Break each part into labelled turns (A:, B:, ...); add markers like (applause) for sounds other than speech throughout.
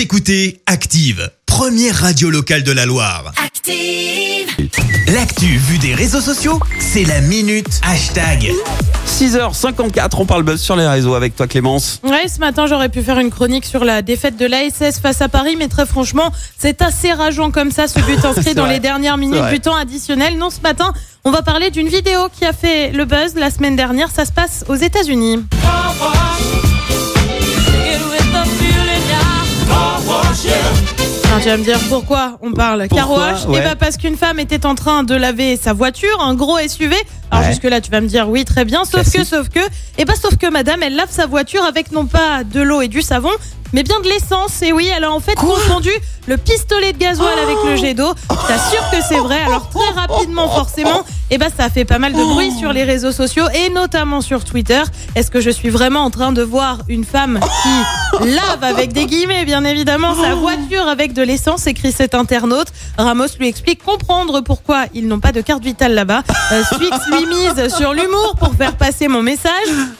A: Vous écoutez Active, première radio locale de la Loire.
B: Active.
A: L'actu vue des réseaux sociaux, c'est la minute hashtag.
C: 6h54, on parle buzz sur les réseaux avec toi Clémence.
D: Ouais, ce matin, j'aurais pu faire une chronique sur la défaite de l'ASS face à Paris, mais très franchement, c'est assez rageant comme ça, ce but (laughs) inscrit dans
C: vrai.
D: les dernières minutes du temps additionnel. Non, ce matin, on va parler d'une vidéo qui a fait le buzz la semaine dernière. Ça se passe aux États-Unis. Tu vas me dire pourquoi on parle
C: Pourquoi
D: carwash
C: Ouais.
D: Eh ben parce qu'une femme était en train de laver sa voiture, un gros SUV. Alors
C: Ouais.
D: jusque là tu vas me dire oui très bien, sauf que sauf que et pas sauf que madame elle lave sa voiture avec non pas de l'eau et du savon, mais bien de l'essence. Et oui, elle a en fait confondu le pistolet de gasoil avec le jet d'eau. Je t'assure que c'est vrai. Alors très rapidement forcément, et ben ça a fait pas mal de bruit sur les réseaux sociaux et notamment sur Twitter. Est-ce que je suis vraiment en train de voir une femme qui (laughs) lave avec des guillemets bien évidemment sa voiture avec de l'essence écrit cet internaute. Ramos lui explique comprendre pourquoi ils n'ont pas de carte vitale là-bas. Euh, Swix lui mise sur l'humour pour faire passer mon message.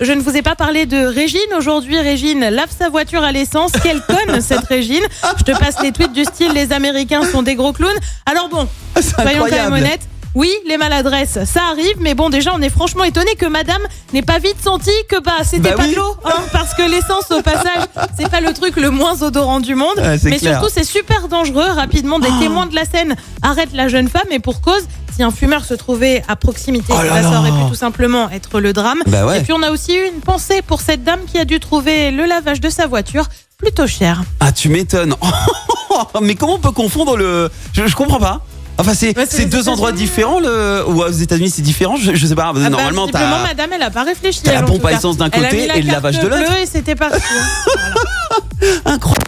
D: Je ne vous ai pas parlé de Régine aujourd'hui. Régine lave sa voiture à l'essence. Quelle conne cette Régine. Je te passe les tweets du style les Américains sont des gros clowns. Alors bon, (laughs) soyons quand même honnêtes. Oui, les maladresses, ça arrive, mais bon, déjà, on est franchement étonné que madame n'ait pas vite senti que bah, c'était
C: Bah
D: pas
C: oui.
D: de l'eau, hein, parce que l'essence, au passage, (laughs) c'est pas le truc le moins odorant du monde.
C: Ouais,
D: mais
C: clair.
D: surtout, c'est super dangereux. Rapidement, des témoins de la scène arrêtent la jeune femme, et pour cause, si un fumeur se trouvait à proximité,
C: Oh là
D: bah, ça
C: là.
D: aurait pu tout simplement être le drame.
C: Bah ouais.
D: Et puis, on a aussi eu une pensée pour cette dame qui a dû trouver le lavage de sa voiture plutôt cher.
C: Ah tu m'étonnes. (laughs) Mais comment on peut confondre le... Je, je comprends pas. Enfin c'est
D: Ouais,
C: deux endroits différents le... ou aux États-Unis c'est différent je, je sais pas
D: Ah bah,
C: normalement t'as
D: madame, elle a pas réfléchi.
C: t'as la pompe à essence d'un côté et le lavage de l'autre.
D: Et c'était parti. hein. (laughs)
C: incroyable.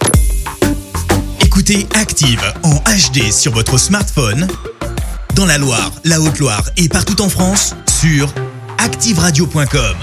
A: Écoutez Active en HD sur votre smartphone, dans la Loire, la Haute-Loire et partout en France, sur activeradio.com.